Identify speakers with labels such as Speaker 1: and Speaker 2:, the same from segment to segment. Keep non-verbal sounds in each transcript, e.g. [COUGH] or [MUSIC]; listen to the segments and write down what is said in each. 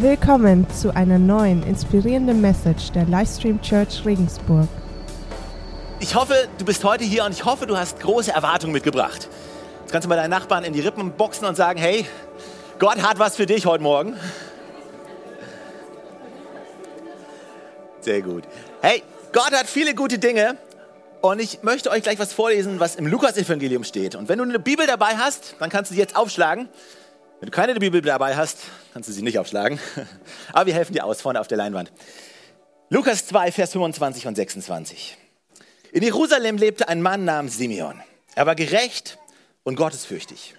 Speaker 1: Willkommen zu einer neuen inspirierenden Message der Livestream Church Regensburg.
Speaker 2: Ich hoffe, du bist heute hier und ich hoffe, du hast große Erwartungen mitgebracht. Jetzt kannst du mal deinen Nachbarn in die Rippen boxen und sagen, hey, Gott hat was für dich heute Morgen. Sehr gut. Hey, Gott hat viele gute Dinge und ich möchte euch gleich was vorlesen, was im Lukas-Evangelium steht. Und wenn du eine Bibel dabei hast, dann kannst du sie jetzt aufschlagen. Wenn du keine Bibel dabei hast, kannst du sie nicht aufschlagen. [LAUGHS] Aber wir helfen dir aus vorne auf der Leinwand. Lukas 2, Vers 25 und 26. In Jerusalem lebte ein Mann namens Simeon. Er war gerecht und gottesfürchtig.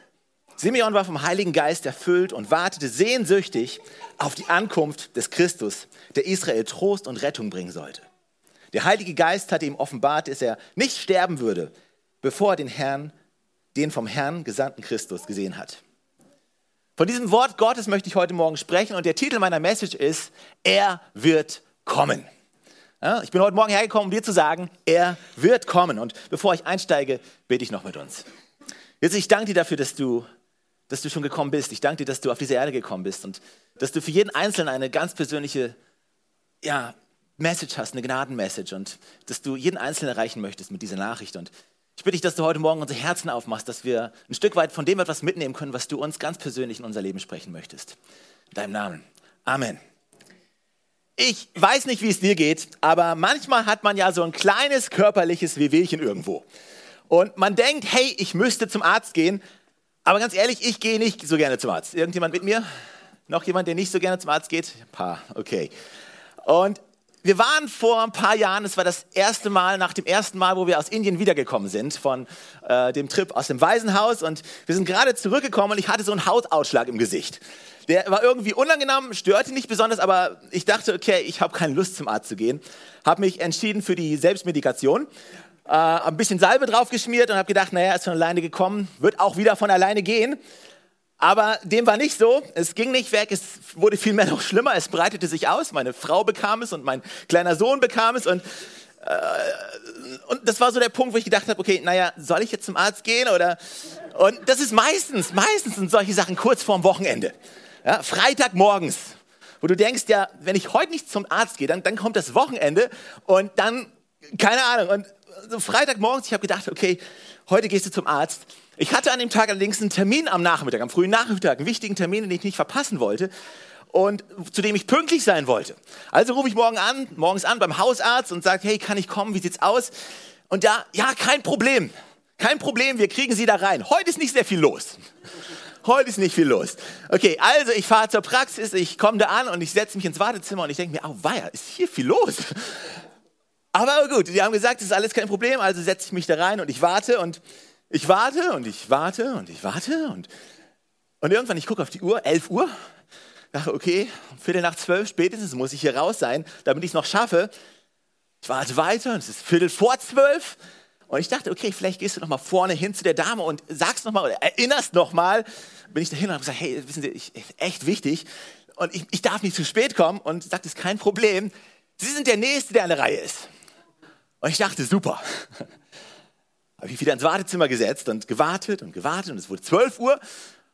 Speaker 2: Simeon war vom Heiligen Geist erfüllt und wartete sehnsüchtig auf die Ankunft des Christus, der Israel Trost und Rettung bringen sollte. Der Heilige Geist hatte ihm offenbart, dass er nicht sterben würde, bevor er den Herrn, den vom Herrn gesandten Christus gesehen hat. Von diesem Wort Gottes möchte ich heute Morgen sprechen und der Titel meiner Message ist, er wird kommen. Ja, ich bin heute Morgen hergekommen, um dir zu sagen, er wird kommen. Und bevor ich einsteige, bete ich noch mit uns. Jetzt, ich danke dir dafür, dass du, dass du schon gekommen bist. Ich danke dir, dass du auf diese Erde gekommen bist und dass du für jeden Einzelnen eine ganz persönliche ja, Message hast, eine Gnadenmessage und dass du jeden Einzelnen erreichen möchtest mit dieser Nachricht. Und ich bitte dich, dass du heute Morgen unsere Herzen aufmachst, dass wir ein Stück weit von dem etwas mitnehmen können, was du uns ganz persönlich in unser Leben sprechen möchtest. In deinem Namen. Amen. Ich weiß nicht, wie es dir geht, aber manchmal hat man ja so ein kleines körperliches Wehwehchen irgendwo. Und man denkt, hey, ich müsste zum Arzt gehen. Aber ganz ehrlich, ich gehe nicht so gerne zum Arzt. Irgendjemand mit mir? Noch jemand, der nicht so gerne zum Arzt geht? Ein paar, okay. Und wir waren vor ein paar Jahren, es war das erste Mal, nach dem ersten Mal, wo wir aus Indien wiedergekommen sind, von äh, dem Trip aus dem Waisenhaus. Und wir sind gerade zurückgekommen und ich hatte so einen Hautausschlag im Gesicht. Der war irgendwie unangenehm, störte nicht besonders, aber ich dachte, okay, ich habe keine Lust zum Arzt zu gehen. Habe mich entschieden für die Selbstmedikation. Äh, ein bisschen Salbe draufgeschmiert und habe gedacht, naja, ist von alleine gekommen, wird auch wieder von alleine gehen. Aber dem war nicht so. Es ging nicht weg. Es wurde vielmehr noch schlimmer. Es breitete sich aus. Meine Frau bekam es und mein kleiner Sohn bekam es. Und, äh, und das war so der Punkt, wo ich gedacht habe, okay, naja, soll ich jetzt zum Arzt gehen? Oder? Und das ist meistens, meistens sind solche Sachen kurz vorm Wochenende. Ja, Freitagmorgens, wo du denkst, ja, wenn ich heute nicht zum Arzt gehe, dann, dann kommt das Wochenende und dann, keine Ahnung. Und so Freitagmorgens, ich habe gedacht, okay, heute gehst du zum Arzt. Ich hatte an dem Tag allerdings einen Termin am Nachmittag, am frühen Nachmittag, einen wichtigen Termin, den ich nicht verpassen wollte und zu dem ich pünktlich sein wollte. Also rufe ich morgen an, morgens an beim Hausarzt und sage, hey, kann ich kommen? Wie sieht's aus? Und da, ja, kein Problem. Kein Problem, wir kriegen Sie da rein. Heute ist nicht sehr viel los. Heute ist nicht viel los. Okay, also ich fahre zur Praxis, ich komme da an und ich setze mich ins Wartezimmer und ich denke mir, oh weia, ist hier viel los. Aber gut, die haben gesagt, das ist alles kein Problem, also setze ich mich da rein und ich warte und ich warte und ich warte und ich warte und, und irgendwann, ich gucke auf die Uhr, 11 Uhr, dachte, okay, Viertel nach zwölf spätestens muss ich hier raus sein, damit ich es noch schaffe. Ich warte weiter und es ist Viertel vor zwölf. Und ich dachte, okay, vielleicht gehst du noch mal vorne hin zu der Dame und sagst noch mal oder erinnerst noch mal. Bin ich dahin und habe gesagt, hey, wissen Sie, ich, echt wichtig und ich, ich darf nicht zu spät kommen. Und sagt, das ist kein Problem. Sie sind der Nächste, der an der Reihe ist. Und ich dachte, super habe ich wieder ins Wartezimmer gesetzt und gewartet und gewartet und es wurde 12 Uhr.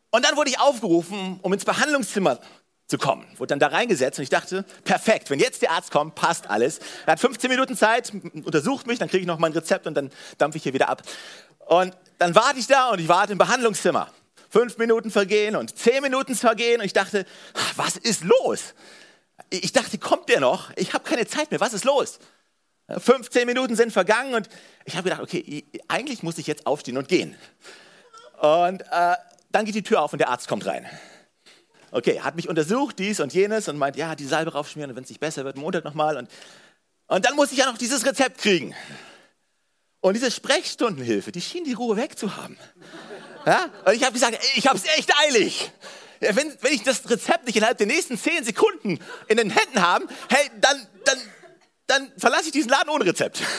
Speaker 2: Und dann wurde ich aufgerufen, um ins Behandlungszimmer zu kommen. Wurde dann da reingesetzt und ich dachte, perfekt, wenn jetzt der Arzt kommt, passt alles. Er hat 15 Minuten Zeit, untersucht mich, dann kriege ich noch mein Rezept und dann dampfe ich hier wieder ab. Und dann warte ich da und ich warte im Behandlungszimmer. Fünf Minuten vergehen und zehn Minuten vergehen und ich dachte, was ist los? Ich dachte, kommt der noch? Ich habe keine Zeit mehr, was ist los? 15 Minuten sind vergangen und ich habe gedacht, okay, eigentlich muss ich jetzt aufstehen und gehen. Und äh, dann geht die Tür auf und der Arzt kommt rein. Okay, hat mich untersucht, dies und jenes und meint, ja, die Salbe raufschmieren und wenn es nicht besser wird, Montag nochmal. Und, und dann muss ich ja noch dieses Rezept kriegen. Und diese Sprechstundenhilfe, die schien die Ruhe wegzuhaben. Ja? Und ich habe gesagt, ich habe es echt eilig. Wenn, wenn ich das Rezept nicht innerhalb der nächsten 10 Sekunden in den Händen habe, hey, dann, dann, dann verlasse ich diesen Laden ohne Rezept. [LAUGHS]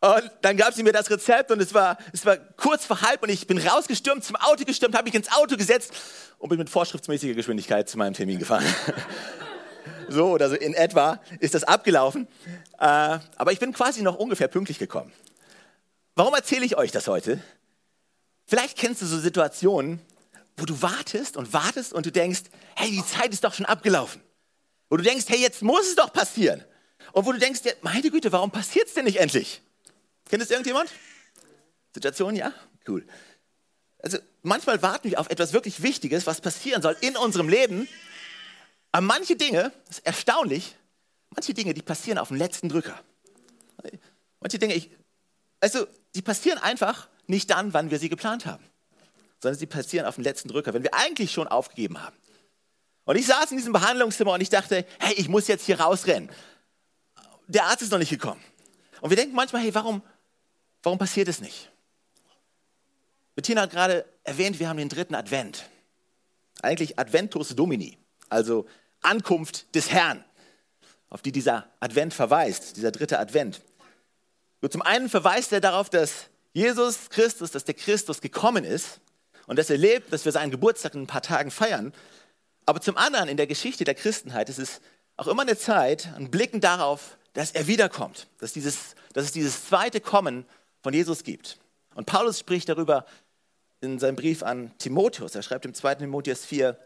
Speaker 2: Und dann gab sie mir das Rezept und es war, es war kurz vor halb und ich bin rausgestürmt, zum Auto gestürmt, habe mich ins Auto gesetzt und bin mit vorschriftsmäßiger Geschwindigkeit zu meinem Termin gefahren. [LAUGHS] so oder so in etwa ist das abgelaufen. Äh, aber ich bin quasi noch ungefähr pünktlich gekommen. Warum erzähle ich euch das heute? Vielleicht kennst du so Situationen, wo du wartest und wartest und du denkst, hey, die Zeit ist doch schon abgelaufen. Wo du denkst, hey, jetzt muss es doch passieren. Und wo du denkst, ja, meine Güte, warum passiert es denn nicht endlich? Kennt es irgendjemand? Situation, ja? Cool. Also manchmal warten wir auf etwas wirklich Wichtiges, was passieren soll in unserem Leben. Aber manche Dinge, das ist erstaunlich, manche Dinge, die passieren auf dem letzten Drücker. Manche Dinge, ich, also die passieren einfach nicht dann, wann wir sie geplant haben, sondern sie passieren auf dem letzten Drücker, wenn wir eigentlich schon aufgegeben haben. Und ich saß in diesem Behandlungszimmer und ich dachte, hey, ich muss jetzt hier rausrennen. Der Arzt ist noch nicht gekommen. Und wir denken manchmal, hey, warum, warum passiert es nicht? Bettina hat gerade erwähnt, wir haben den dritten Advent. Eigentlich Adventus Domini, also Ankunft des Herrn, auf die dieser Advent verweist, dieser dritte Advent. Nur zum einen verweist er darauf, dass Jesus Christus, dass der Christus gekommen ist und dass er lebt, dass wir seinen Geburtstag in ein paar Tagen feiern. Aber zum anderen in der Geschichte der Christenheit ist es auch immer eine Zeit, ein Blicken darauf, dass er wiederkommt, dass, dieses, dass es dieses zweite Kommen von Jesus gibt. Und Paulus spricht darüber in seinem Brief an Timotheus. Er schreibt im 2. Timotheus 4,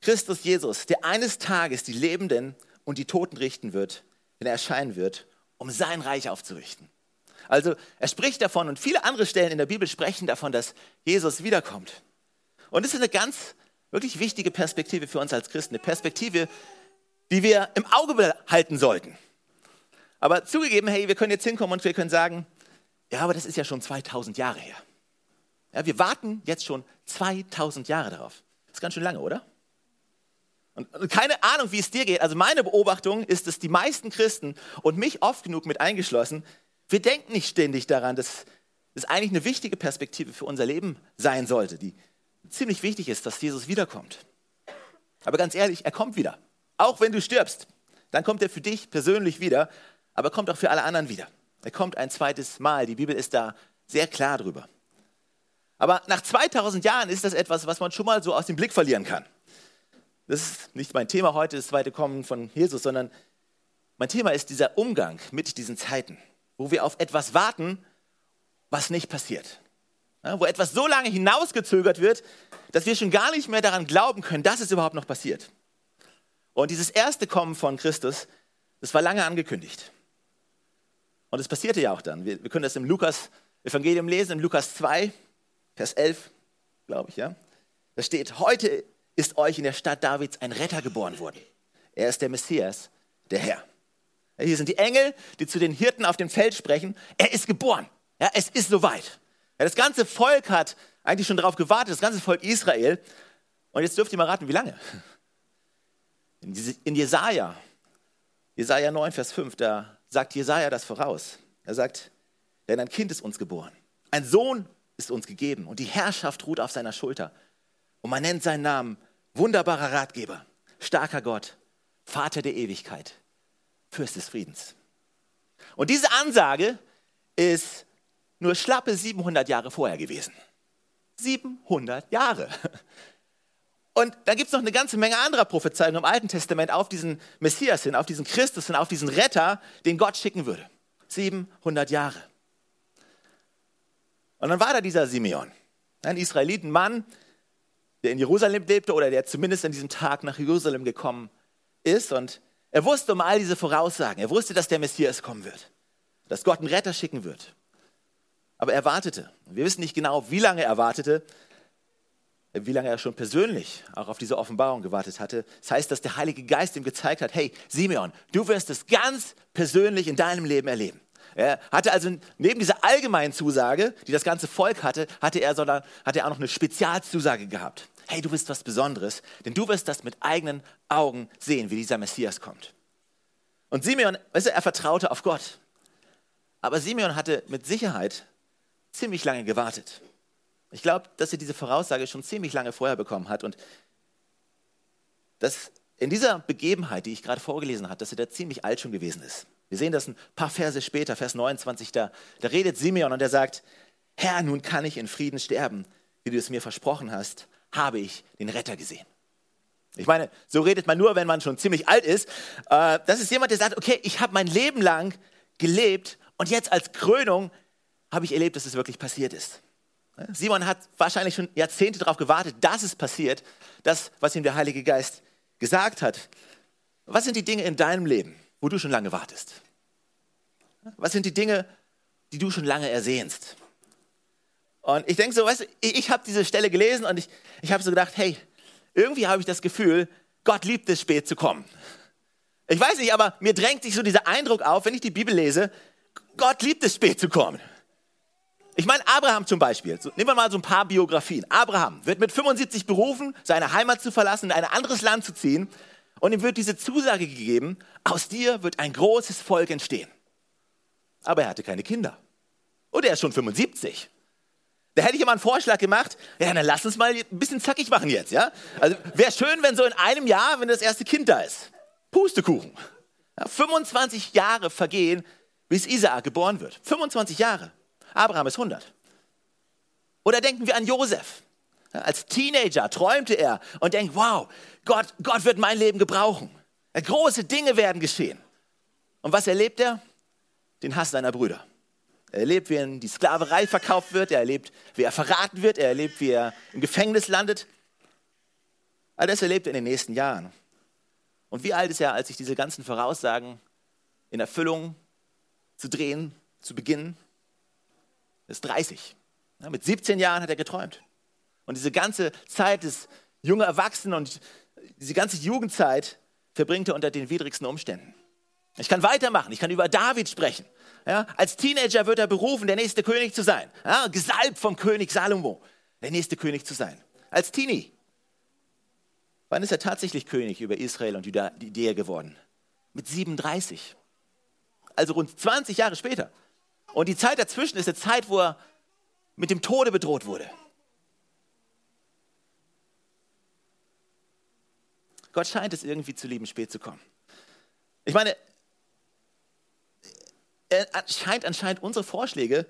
Speaker 2: Christus Jesus, der eines Tages die Lebenden und die Toten richten wird, wenn er erscheinen wird, um sein Reich aufzurichten. Also er spricht davon und viele andere Stellen in der Bibel sprechen davon, dass Jesus wiederkommt. Und das ist eine ganz wirklich wichtige Perspektive für uns als Christen, eine Perspektive, die wir im Auge behalten sollten. Aber zugegeben, hey, wir können jetzt hinkommen und wir können sagen, ja, aber das ist ja schon 2000 Jahre her. Ja, wir warten jetzt schon 2000 Jahre darauf. Das ist ganz schön lange, oder? Und keine Ahnung, wie es dir geht. Also meine Beobachtung ist, dass die meisten Christen und mich oft genug mit eingeschlossen, wir denken nicht ständig daran, dass es eigentlich eine wichtige Perspektive für unser Leben sein sollte, die ziemlich wichtig ist, dass Jesus wiederkommt. Aber ganz ehrlich, er kommt wieder. Auch wenn du stirbst, dann kommt er für dich persönlich wieder, aber kommt auch für alle anderen wieder. Er kommt ein zweites Mal. Die Bibel ist da sehr klar drüber. Aber nach 2000 Jahren ist das etwas, was man schon mal so aus dem Blick verlieren kann. Das ist nicht mein Thema heute, das zweite Kommen von Jesus, sondern mein Thema ist dieser Umgang mit diesen Zeiten, wo wir auf etwas warten, was nicht passiert. Wo etwas so lange hinausgezögert wird, dass wir schon gar nicht mehr daran glauben können, dass es überhaupt noch passiert. Und dieses erste Kommen von Christus, das war lange angekündigt. Und es passierte ja auch dann. Wir, wir können das im Lukas-Evangelium lesen, im Lukas 2, Vers 11, glaube ich, ja. Da steht, heute ist euch in der Stadt Davids ein Retter geboren worden. Er ist der Messias, der Herr. Hier sind die Engel, die zu den Hirten auf dem Feld sprechen. Er ist geboren. Ja, es ist soweit. Ja, das ganze Volk hat eigentlich schon darauf gewartet, das ganze Volk Israel. Und jetzt dürft ihr mal raten, wie lange? In, Jesaja, Jesaja 9, Vers 5, da sagt Jesaja das voraus. Er sagt, denn ein Kind ist uns geboren. Ein Sohn ist uns gegeben und die Herrschaft ruht auf seiner Schulter. Und man nennt seinen Namen wunderbarer Ratgeber, starker Gott, Vater der Ewigkeit, Fürst des Friedens. Und diese Ansage ist nur schlappe 700 Jahre vorher gewesen. 700 Jahre. Und da gibt es noch eine ganze Menge anderer Prophezeiungen im Alten Testament auf diesen Messias hin, auf diesen Christus hin, auf diesen Retter, den Gott schicken würde. 700 Jahre. Und dann war da dieser Simeon, ein Israelitenmann, der in Jerusalem lebte oder der zumindest an diesem Tag nach Jerusalem gekommen ist. Und er wusste um all diese Voraussagen. Er wusste, dass der Messias kommen wird, dass Gott einen Retter schicken wird. Aber er wartete. Wir wissen nicht genau, wie lange er wartete, wie lange er schon persönlich auch auf diese Offenbarung gewartet hatte. Das heißt, dass der Heilige Geist ihm gezeigt hat, hey, Simeon, du wirst es ganz persönlich in deinem Leben erleben. Er hatte also neben dieser allgemeinen Zusage, die das ganze Volk hatte, hatte er, sondern, hatte er auch noch eine Spezialzusage gehabt. Hey, du bist was Besonderes, denn du wirst das mit eigenen Augen sehen, wie dieser Messias kommt. Und Simeon, weißt du, er vertraute auf Gott. Aber Simeon hatte mit Sicherheit ziemlich lange gewartet. Ich glaube, dass er diese Voraussage schon ziemlich lange vorher bekommen hat und dass in dieser Begebenheit, die ich gerade vorgelesen habe, dass er da ziemlich alt schon gewesen ist. Wir sehen das ein paar Verse später, Vers 29, da, da redet Simeon und er sagt, Herr, nun kann ich in Frieden sterben, wie du es mir versprochen hast, habe ich den Retter gesehen. Ich meine, so redet man nur, wenn man schon ziemlich alt ist. Äh, das ist jemand, der sagt, okay, ich habe mein Leben lang gelebt und jetzt als Krönung habe ich erlebt, dass es wirklich passiert ist. Simon hat wahrscheinlich schon Jahrzehnte darauf gewartet, dass es passiert, das, was ihm der Heilige Geist gesagt hat. Was sind die Dinge in deinem Leben, wo du schon lange wartest? Was sind die Dinge, die du schon lange ersehnst? Und ich denke so, weißt du, ich, habe diese Stelle gelesen und ich, ich habe so gedacht, hey, irgendwie habe ich das Gefühl, Gott liebt es, spät zu kommen. Ich weiß nicht, aber mir drängt sich so dieser Eindruck auf, wenn ich die Bibel lese, Gott liebt es, spät zu kommen. Ich meine, Abraham zum Beispiel, so, nehmen wir mal so ein paar Biografien. Abraham wird mit 75 berufen, seine Heimat zu verlassen, in ein anderes Land zu ziehen. Und ihm wird diese Zusage gegeben, aus dir wird ein großes Volk entstehen. Aber er hatte keine Kinder. Und er ist schon 75. Da hätte ich immer einen Vorschlag gemacht, ja, dann lass uns mal ein bisschen zackig machen jetzt, ja? Also wäre schön, wenn so in einem Jahr, wenn das erste Kind da ist. Pustekuchen. Ja, 25 Jahre vergehen, bis Isaak geboren wird. 25 Jahre. Abraham ist 100. Oder denken wir an Josef. Als Teenager träumte er und denkt, wow, Gott, Gott wird mein Leben gebrauchen. Große Dinge werden geschehen. Und was erlebt er? Den Hass seiner Brüder. Er erlebt, wie er in die Sklaverei verkauft wird. Er erlebt, wie er verraten wird. Er erlebt, wie er im Gefängnis landet. All das erlebt er in den nächsten Jahren. Und wie alt ist er, als sich diese ganzen Voraussagen in Erfüllung zu drehen, zu beginnen? Ist 30. Ja, mit 17 Jahren hat er geträumt. Und diese ganze Zeit des jungen Erwachsenen und diese ganze Jugendzeit verbringt er unter den widrigsten Umständen. Ich kann weitermachen, ich kann über David sprechen. Ja, als Teenager wird er berufen, der nächste König zu sein. Ja, gesalbt vom König Salomo, der nächste König zu sein. Als Teenie. Wann ist er tatsächlich König über Israel und Judäa geworden? Mit 37. Also rund 20 Jahre später. Und die Zeit dazwischen ist eine Zeit, wo er mit dem Tode bedroht wurde. Gott scheint es irgendwie zu lieben, spät zu kommen. Ich meine, er scheint anscheinend unsere Vorschläge,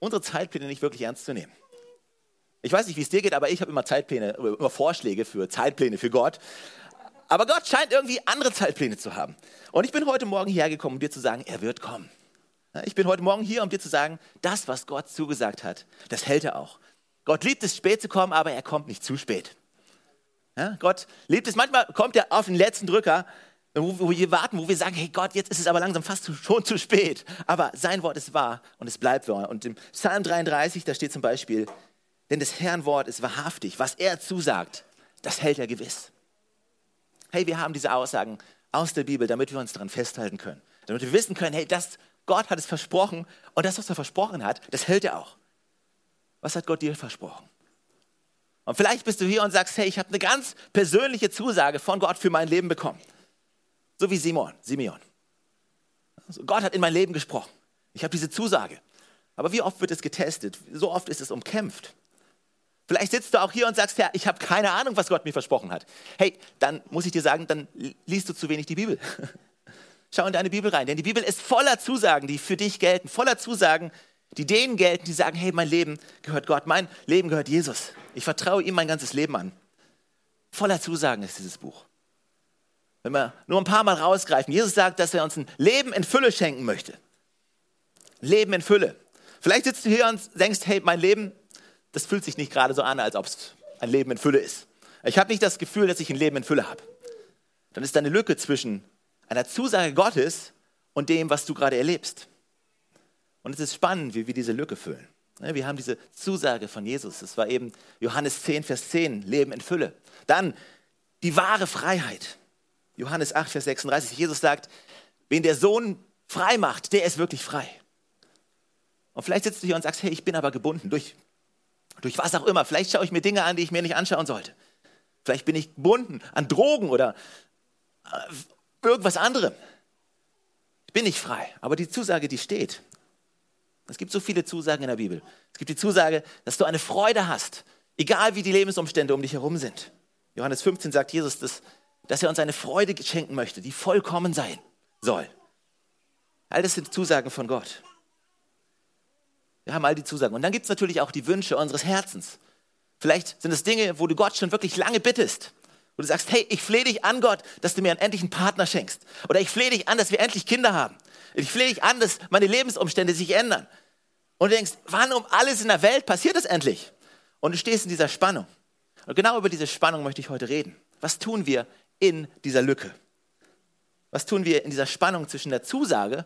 Speaker 2: unsere Zeitpläne nicht wirklich ernst zu nehmen. Ich weiß nicht, wie es dir geht, aber ich habe immer Zeitpläne, immer Vorschläge für Zeitpläne für Gott. Aber Gott scheint irgendwie andere Zeitpläne zu haben. Und ich bin heute Morgen hierher gekommen, um dir zu sagen, er wird kommen. Ich bin heute Morgen hier, um dir zu sagen, das, was Gott zugesagt hat, das hält er auch. Gott liebt es, spät zu kommen, aber er kommt nicht zu spät. Ja, Gott liebt es, manchmal kommt er auf den letzten Drücker, wo, wir warten, wo wir sagen, hey Gott, jetzt ist es aber langsam fast schon zu spät. Aber sein Wort ist wahr und es bleibt wahr. Und im Psalm 33, da steht zum Beispiel, denn des Herrn Wort ist wahrhaftig. Was er zusagt, das hält er gewiss. Hey, wir haben diese Aussagen aus der Bibel, damit wir uns daran festhalten können. Damit wir wissen können, hey, das, Gott hat es versprochen und das, was er versprochen hat, das hält er auch. Was hat Gott dir versprochen? Und vielleicht bist du hier und sagst, hey, ich habe eine ganz persönliche Zusage von Gott für mein Leben bekommen. So wie Simon, Simeon. Also Gott hat in mein Leben gesprochen. Ich habe diese Zusage. Aber wie oft wird es getestet? So oft ist es umkämpft. Vielleicht sitzt du auch hier und sagst, ja, ich habe keine Ahnung, was Gott mir versprochen hat. Hey, dann muss ich dir sagen, dann liest du zu wenig die Bibel. [LAUGHS] Schau in deine Bibel rein, denn die Bibel ist voller Zusagen, die für dich gelten, voller Zusagen, die denen gelten, die sagen, hey, mein Leben gehört Gott, mein Leben gehört Jesus. Ich vertraue ihm mein ganzes Leben an. Voller Zusagen ist dieses Buch. Wenn wir nur ein paar Mal rausgreifen, Jesus sagt, dass er uns ein Leben in Fülle schenken möchte. Leben in Fülle. Vielleicht sitzt du hier und denkst, hey, mein Leben, das fühlt sich nicht gerade so an, als ob es ein Leben in Fülle ist. Ich habe nicht das Gefühl, dass ich ein Leben in Fülle habe. Dann ist da eine Lücke zwischen einer Zusage Gottes und dem, was du gerade erlebst. Und es ist spannend, wie wir diese Lücke füllen. Wir haben diese Zusage von Jesus. Das war eben Johannes 10, Vers 10, Leben in Fülle. Dann die wahre Freiheit. Johannes 8, Vers 36. Jesus sagt, wen der Sohn frei macht, der ist wirklich frei. Und vielleicht sitzt du hier und sagst, hey, ich bin aber gebunden durch, durch was auch immer. Vielleicht schaue ich mir Dinge an, die ich mir nicht anschauen sollte. Vielleicht bin ich gebunden an Drogen oder irgendwas anderem. Ich bin nicht frei, aber die Zusage, die steht. Es gibt so viele Zusagen in der Bibel. Es gibt die Zusage, dass du eine Freude hast, egal wie die Lebensumstände um dich herum sind. Johannes 15 sagt Jesus, dass, dass er uns eine Freude schenken möchte, die vollkommen sein soll. All das sind Zusagen von Gott. Wir haben all die Zusagen. Und dann gibt es natürlich auch die Wünsche unseres Herzens. Vielleicht sind es Dinge, wo du Gott schon wirklich lange bittest. Wo du sagst, hey, ich flehe dich an, Gott, dass du mir einen endlichen Partner schenkst. Oder ich flehe dich an, dass wir endlich Kinder haben. Ich flehe dich an, dass meine Lebensumstände sich ändern. Und du denkst, wann um alles in der Welt passiert es endlich? Und du stehst in dieser Spannung. Und genau über diese Spannung möchte ich heute reden. Was tun wir in dieser Lücke? Was tun wir in dieser Spannung zwischen der Zusage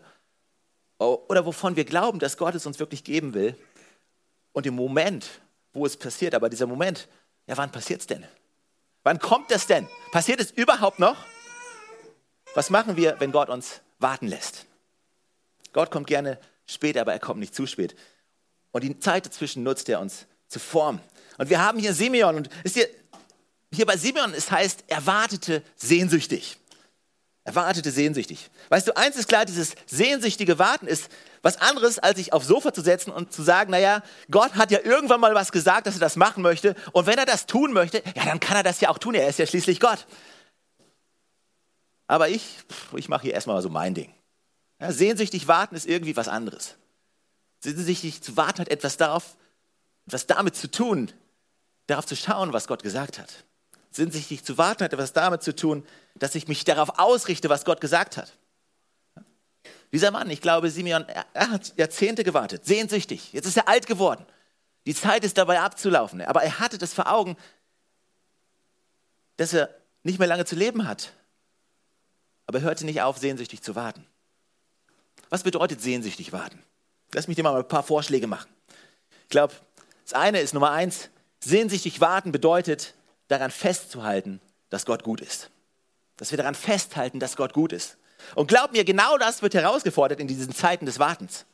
Speaker 2: oder wovon wir glauben, dass Gott es uns wirklich geben will und dem Moment, wo es passiert? Aber dieser Moment, ja, wann passiert es denn? Wann kommt es denn? Passiert es überhaupt noch? Was machen wir, wenn Gott uns warten lässt? Gott kommt gerne später, aber er kommt nicht zu spät. Und die Zeit dazwischen nutzt er uns zu formen. Und wir haben hier Simeon und ist hier, hier bei Simeon, es heißt, er wartete sehnsüchtig. Er wartete sehnsüchtig. Weißt du, eins ist klar, dieses sehnsüchtige Warten ist was anderes, als sich aufs Sofa zu setzen und zu sagen, naja, Gott hat ja irgendwann mal was gesagt, dass er das machen möchte. Und wenn er das tun möchte, ja, dann kann er das ja auch tun. Er ist ja schließlich Gott. Aber ich, ich mache hier erstmal so mein Ding. Ja, sehnsüchtig warten ist irgendwie was anderes. Sehnsüchtig zu warten hat etwas darauf, etwas damit zu tun, darauf zu schauen, was Gott gesagt hat. Sehnsüchtig zu warten hat etwas damit zu tun, dass ich mich darauf ausrichte, was Gott gesagt hat. Dieser Mann, ich glaube, Simeon, er hat Jahrzehnte gewartet, sehnsüchtig. Jetzt ist er alt geworden. Die Zeit ist dabei abzulaufen. Aber er hatte das vor Augen, dass er nicht mehr lange zu leben hat. Aber er hörte nicht auf, sehnsüchtig zu warten. Was bedeutet sehnsüchtig warten? Lass mich dir mal ein paar Vorschläge machen. Ich glaube, das eine ist Nummer eins, sehnsüchtig warten bedeutet, daran festzuhalten, dass Gott gut ist. Dass wir daran festhalten, dass Gott gut ist. Und glaub mir, genau das wird herausgefordert in diesen Zeiten des Wartens.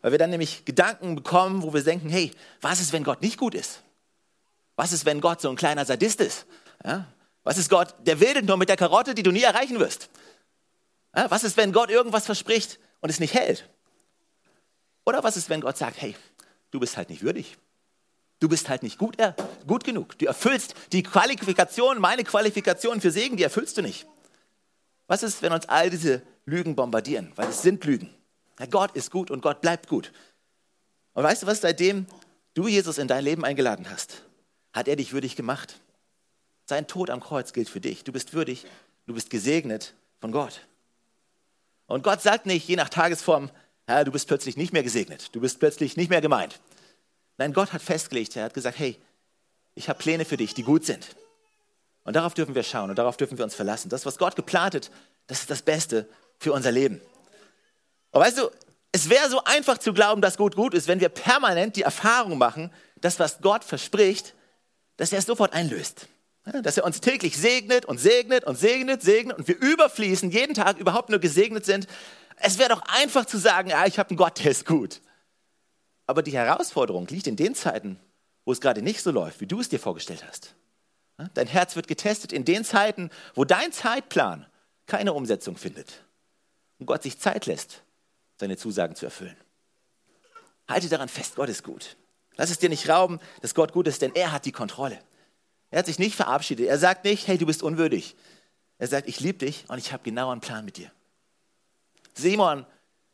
Speaker 2: Weil wir dann nämlich Gedanken bekommen, wo wir denken, hey, was ist, wenn Gott nicht gut ist? Was ist, wenn Gott so ein kleiner Sadist ist? Ja? Was ist Gott, der wildet nur mit der Karotte, die du nie erreichen wirst? Ja? Was ist, wenn Gott irgendwas verspricht und es nicht hält? Oder was ist, wenn Gott sagt, hey, du bist halt nicht würdig? Du bist halt nicht gut, äh, gut genug. Du erfüllst die Qualifikation, meine Qualifikation für Segen, die erfüllst du nicht. Was ist, wenn uns all diese Lügen bombardieren? Weil es sind Lügen. Ja, Gott ist gut und Gott bleibt gut. Und weißt du was, seitdem du Jesus in dein Leben eingeladen hast, hat er dich würdig gemacht. Sein Tod am Kreuz gilt für dich. Du bist würdig, du bist gesegnet von Gott. Und Gott sagt nicht, je nach Tagesform, ja, du bist plötzlich nicht mehr gesegnet, du bist plötzlich nicht mehr gemeint. Nein, Gott hat festgelegt, er hat gesagt, hey, ich habe Pläne für dich, die gut sind. Und darauf dürfen wir schauen und darauf dürfen wir uns verlassen. Das, was Gott geplant hat, das ist das Beste für unser Leben. Und weißt du, es wäre so einfach zu glauben, dass gut gut ist, wenn wir permanent die Erfahrung machen, dass was Gott verspricht, dass er es sofort einlöst. Dass er uns täglich segnet und segnet und segnet, segnet und wir überfließen, jeden Tag überhaupt nur gesegnet sind. Es wäre doch einfach zu sagen, ja, ich habe einen Gott, der ist gut. Aber die Herausforderung liegt in den Zeiten, wo es gerade nicht so läuft, wie du es dir vorgestellt hast. Dein Herz wird getestet in den Zeiten, wo dein Zeitplan keine Umsetzung findet und Gott sich Zeit lässt, seine Zusagen zu erfüllen. Halte daran fest, Gott ist gut. Lass es dir nicht rauben, dass Gott gut ist, denn er hat die Kontrolle. Er hat sich nicht verabschiedet. Er sagt nicht, hey, du bist unwürdig. Er sagt, ich liebe dich und ich habe genau einen Plan mit dir. Simon,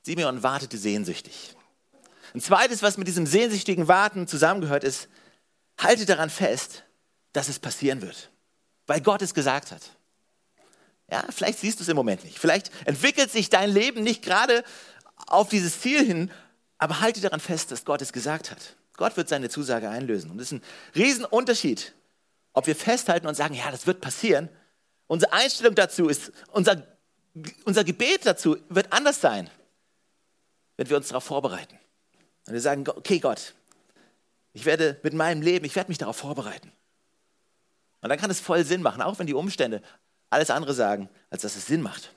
Speaker 2: Simeon wartete sehnsüchtig. Ein zweites, was mit diesem sehnsüchtigen Warten zusammengehört, ist, halte daran fest, dass es passieren wird, weil Gott es gesagt hat. Ja, vielleicht siehst du es im Moment nicht. Vielleicht entwickelt sich dein Leben nicht gerade auf dieses Ziel hin, aber halte daran fest, dass Gott es gesagt hat. Gott wird seine Zusage einlösen. Und das ist ein Riesenunterschied, ob wir festhalten und sagen, ja, das wird passieren. Unsere Einstellung dazu ist, unser, unser Gebet dazu wird anders sein, wenn wir uns darauf vorbereiten. Und wir sagen, okay Gott, ich werde mit meinem Leben, ich werde mich darauf vorbereiten. Und dann kann es voll Sinn machen, auch wenn die Umstände alles andere sagen, als dass es Sinn macht.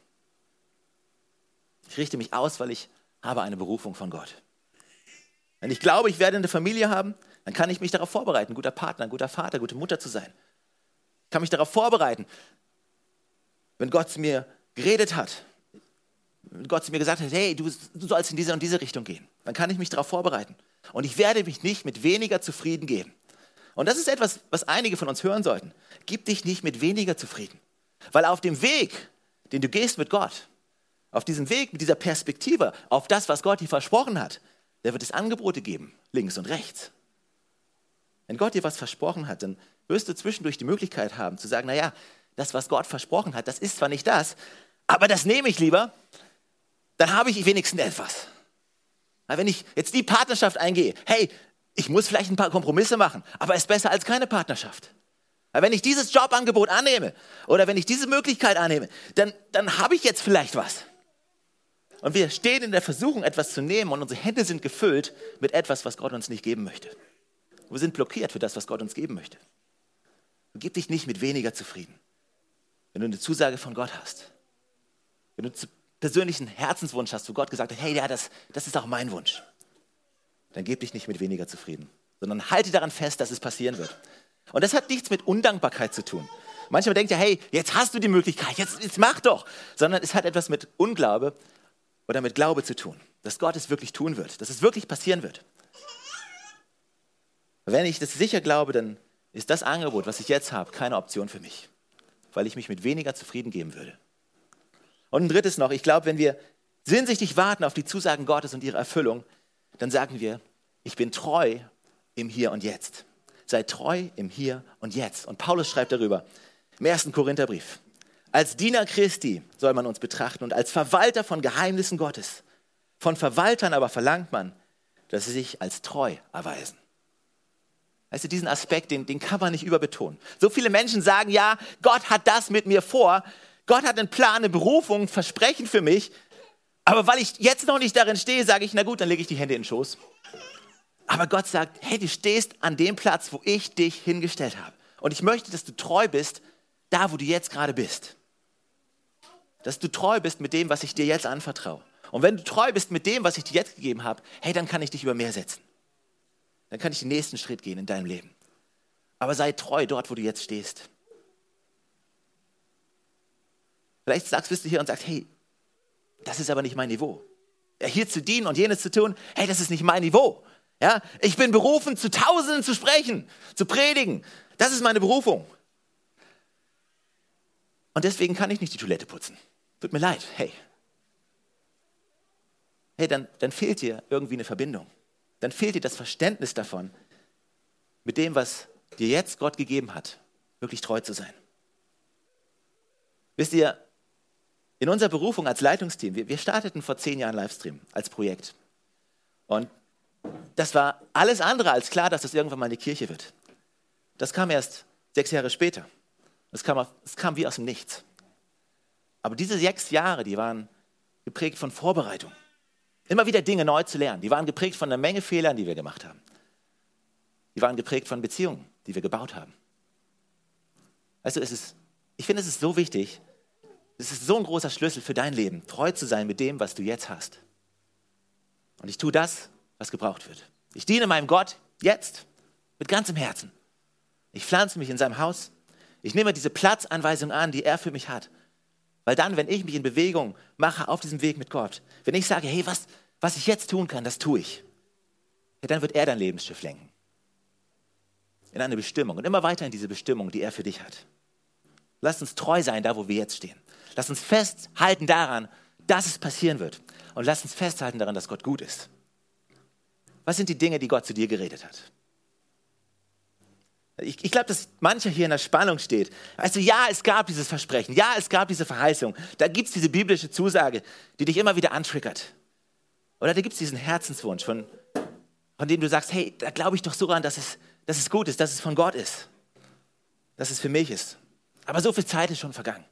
Speaker 2: Ich richte mich aus, weil ich habe eine Berufung von Gott. Wenn ich glaube, ich werde eine Familie haben, dann kann ich mich darauf vorbereiten, guter Partner, guter Vater, gute Mutter zu sein. Ich kann mich darauf vorbereiten, wenn Gott zu mir geredet hat, Gott zu mir gesagt hat, hey, du, du sollst in diese und diese Richtung gehen, dann kann ich mich darauf vorbereiten. Und ich werde mich nicht mit weniger zufrieden geben. Und das ist etwas, was einige von uns hören sollten. Gib dich nicht mit weniger zufrieden. Weil auf dem Weg, den du gehst mit Gott, auf diesem Weg mit dieser Perspektive, auf das, was Gott dir versprochen hat, da wird es Angebote geben, links und rechts. Wenn Gott dir was versprochen hat, dann wirst du zwischendurch die Möglichkeit haben zu sagen, naja, das, was Gott versprochen hat, das ist zwar nicht das, aber das nehme ich lieber, dann habe ich wenigstens etwas. Wenn ich jetzt die Partnerschaft eingehe, hey, ich muss vielleicht ein paar Kompromisse machen, aber es ist besser als keine Partnerschaft. Weil wenn ich dieses Jobangebot annehme oder wenn ich diese Möglichkeit annehme, dann, dann habe ich jetzt vielleicht was. Und wir stehen in der Versuchung, etwas zu nehmen und unsere Hände sind gefüllt mit etwas, was Gott uns nicht geben möchte. Wir sind blockiert für das, was Gott uns geben möchte. Gib dich nicht mit weniger zufrieden. Wenn du eine Zusage von Gott hast, wenn du persönlichen Herzenswunsch hast, wo Gott gesagt hat, hey, ja, das, das ist auch mein Wunsch, dann gib dich nicht mit weniger zufrieden, sondern halte daran fest, dass es passieren wird. Und das hat nichts mit Undankbarkeit zu tun. Manchmal denkt ihr, hey, jetzt hast du die Möglichkeit, jetzt, jetzt mach doch. Sondern es hat etwas mit Unglaube oder mit Glaube zu tun, dass Gott es wirklich tun wird, dass es wirklich passieren wird. Wenn ich das sicher glaube, dann ist das Angebot, was ich jetzt habe, keine Option für mich, weil ich mich mit weniger zufrieden geben würde. Und ein drittes noch, ich glaube, wenn wir sehnsüchtig warten auf die Zusagen Gottes und ihre Erfüllung, dann sagen wir, ich bin treu im Hier und Jetzt. Sei treu im Hier und Jetzt. Und Paulus schreibt darüber im ersten Korintherbrief. Als Diener Christi soll man uns betrachten und als Verwalter von Geheimnissen Gottes. Von Verwaltern aber verlangt man, dass sie sich als treu erweisen. Weißt du, diesen Aspekt, den, den kann man nicht überbetonen. So viele Menschen sagen, ja, Gott hat das mit mir vor. Gott hat einen Plan, eine Berufung, ein Versprechen für mich. Aber weil ich jetzt noch nicht darin stehe, sage ich, na gut, dann lege ich die Hände in den Schoß. Aber Gott sagt, hey, du stehst an dem Platz, wo ich dich hingestellt habe. Und ich möchte, dass du treu bist, da wo du jetzt gerade bist. Dass du treu bist mit dem, was ich dir jetzt anvertraue. Und wenn du treu bist mit dem, was ich dir jetzt gegeben habe, hey, dann kann ich dich über mehr setzen. Dann kann ich den nächsten Schritt gehen in deinem Leben. Aber sei treu dort, wo du jetzt stehst. Vielleicht sagst, bist du hier und sagst, hey, das ist aber nicht mein Niveau. Hier zu dienen und jenes zu tun, hey, das ist nicht mein Niveau. Ja, ich bin berufen, zu Tausenden zu sprechen, zu predigen. Das ist meine Berufung. Und deswegen kann ich nicht die Toilette putzen. Tut mir leid, hey. Hey, dann, dann fehlt dir irgendwie eine Verbindung. Dann fehlt dir das Verständnis davon, mit dem, was dir jetzt Gott gegeben hat, wirklich treu zu sein. Wisst ihr, in unserer Berufung als Leitungsteam, wir, wir starteten vor zehn Jahren Livestream als Projekt. Und das war alles andere als klar, dass das irgendwann mal eine Kirche wird. Das kam erst sechs Jahre später. Es kam, kam wie aus dem Nichts. Aber diese sechs Jahre, die waren geprägt von Vorbereitung. Immer wieder Dinge neu zu lernen. Die waren geprägt von einer Menge Fehlern, die wir gemacht haben. Die waren geprägt von Beziehungen, die wir gebaut haben. Also es ist, ich finde, es ist so wichtig, es ist so ein großer Schlüssel für dein Leben, treu zu sein mit dem, was du jetzt hast. Und ich tue das, was gebraucht wird. Ich diene meinem Gott jetzt mit ganzem Herzen. Ich pflanze mich in seinem Haus. Ich nehme diese Platzanweisung an, die er für mich hat. Weil dann, wenn ich mich in Bewegung mache auf diesem Weg mit Gott, wenn ich sage, hey, was, was ich jetzt tun kann, das tue ich, ja, dann wird er dein Lebensschiff lenken. In eine Bestimmung und immer weiter in diese Bestimmung, die er für dich hat. Lass uns treu sein, da wo wir jetzt stehen. Lass uns festhalten daran, dass es passieren wird. Und lass uns festhalten daran, dass Gott gut ist. Was sind die Dinge, die Gott zu dir geredet hat? Ich, ich glaube, dass mancher hier in der Spannung steht. Weißt du, ja, es gab dieses Versprechen, ja, es gab diese Verheißung. Da gibt es diese biblische Zusage, die dich immer wieder antriggert. Oder da gibt es diesen Herzenswunsch, von, von dem du sagst, hey, da glaube ich doch so an, dass es, dass es gut ist, dass es von Gott ist, dass es für mich ist. Aber so viel Zeit ist schon vergangen.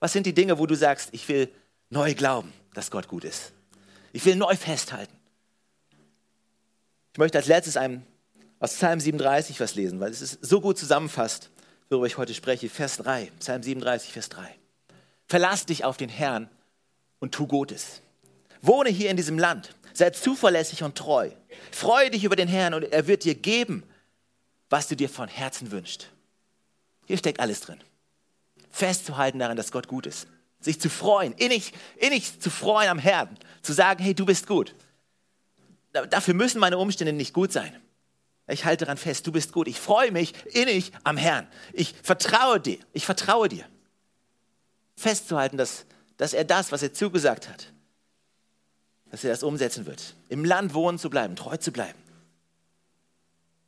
Speaker 2: Was sind die Dinge, wo du sagst, ich will neu glauben, dass Gott gut ist? Ich will neu festhalten. Ich möchte als letztes einem aus Psalm 37 was lesen, weil es ist so gut zusammenfasst, worüber ich heute spreche. Vers 3, Psalm 37, Vers 3. Verlass dich auf den Herrn und tu Gutes. Wohne hier in diesem Land. Sei zuverlässig und treu. Freue dich über den Herrn und er wird dir geben, was du dir von Herzen wünschst. Hier steckt alles drin. Festzuhalten daran, dass Gott gut ist. Sich zu freuen, innig, innig zu freuen am Herrn. Zu sagen, hey, du bist gut. Dafür müssen meine Umstände nicht gut sein. Ich halte daran fest, du bist gut. Ich freue mich innig am Herrn. Ich vertraue dir. Ich vertraue dir. Festzuhalten, dass, dass er das, was er zugesagt hat, dass er das umsetzen wird. Im Land wohnen zu bleiben, treu zu bleiben.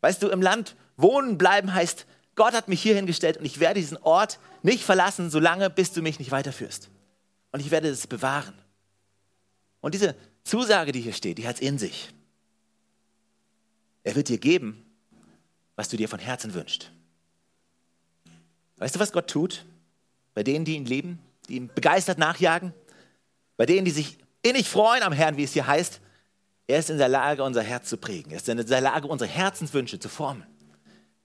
Speaker 2: Weißt du, im Land wohnen bleiben heißt, Gott hat mich hier hingestellt und ich werde diesen Ort nicht verlassen, solange bis du mich nicht weiterführst. Und ich werde es bewahren. Und diese, Zusage, die hier steht, die hat es in sich. Er wird dir geben, was du dir von Herzen wünschst. Weißt du, was Gott tut? Bei denen, die ihn lieben, die ihm begeistert nachjagen, bei denen, die sich innig freuen am Herrn, wie es hier heißt, er ist in der Lage, unser Herz zu prägen. Er ist in der Lage, unsere Herzenswünsche zu formen.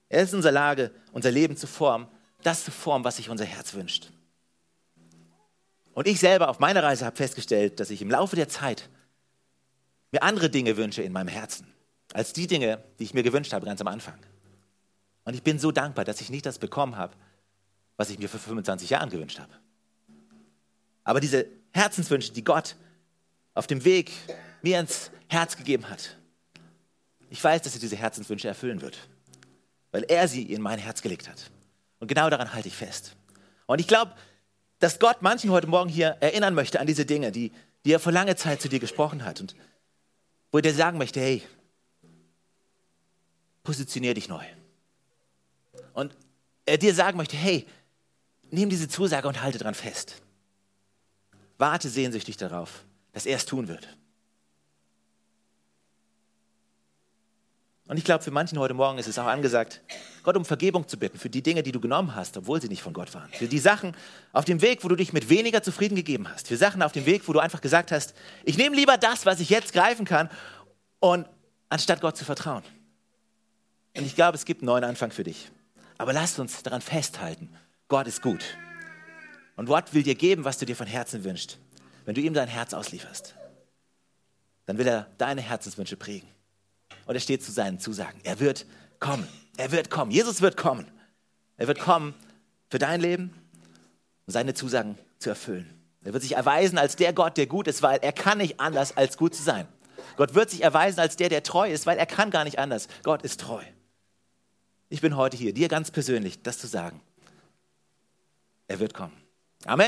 Speaker 2: Er ist in der Lage, unser Leben zu formen, das zu formen, was sich unser Herz wünscht. Und ich selber auf meiner Reise habe festgestellt, dass ich im Laufe der Zeit mir andere Dinge wünsche in meinem Herzen, als die Dinge, die ich mir gewünscht habe ganz am Anfang. Und ich bin so dankbar, dass ich nicht das bekommen habe, was ich mir vor 25 Jahren gewünscht habe. Aber diese Herzenswünsche, die Gott auf dem Weg mir ins Herz gegeben hat, ich weiß, dass er diese Herzenswünsche erfüllen wird, weil er sie in mein Herz gelegt hat. Und genau daran halte ich fest. Und ich glaube, dass Gott manchen heute Morgen hier erinnern möchte an diese Dinge, die, die er vor langer Zeit zu dir gesprochen hat und wo er dir sagen möchte, hey, positionier dich neu. Und er dir sagen möchte, hey, nimm diese Zusage und halte dran fest. Warte sehnsüchtig darauf, dass er es tun wird. Und ich glaube, für manchen heute Morgen ist es auch angesagt, Gott um Vergebung zu bitten für die Dinge, die du genommen hast, obwohl sie nicht von Gott waren. Für die Sachen auf dem Weg, wo du dich mit weniger zufrieden gegeben hast. Für Sachen auf dem Weg, wo du einfach gesagt hast, ich nehme lieber das, was ich jetzt greifen kann, und anstatt Gott zu vertrauen. Und ich glaube, es gibt einen neuen Anfang für dich. Aber lasst uns daran festhalten, Gott ist gut. Und Gott will dir geben, was du dir von Herzen wünschst. Wenn du ihm dein Herz auslieferst, dann will er deine Herzenswünsche prägen. Und er steht zu seinen Zusagen. Er wird kommen. Er wird kommen. Jesus wird kommen. Er wird kommen für dein Leben und seine Zusagen zu erfüllen. Er wird sich erweisen als der Gott, der gut ist, weil er kann nicht anders, als gut zu sein. Gott wird sich erweisen als der, der treu ist, weil er kann gar nicht anders. Gott ist treu. Ich bin heute hier, dir ganz persönlich das zu sagen. Er wird kommen. Amen.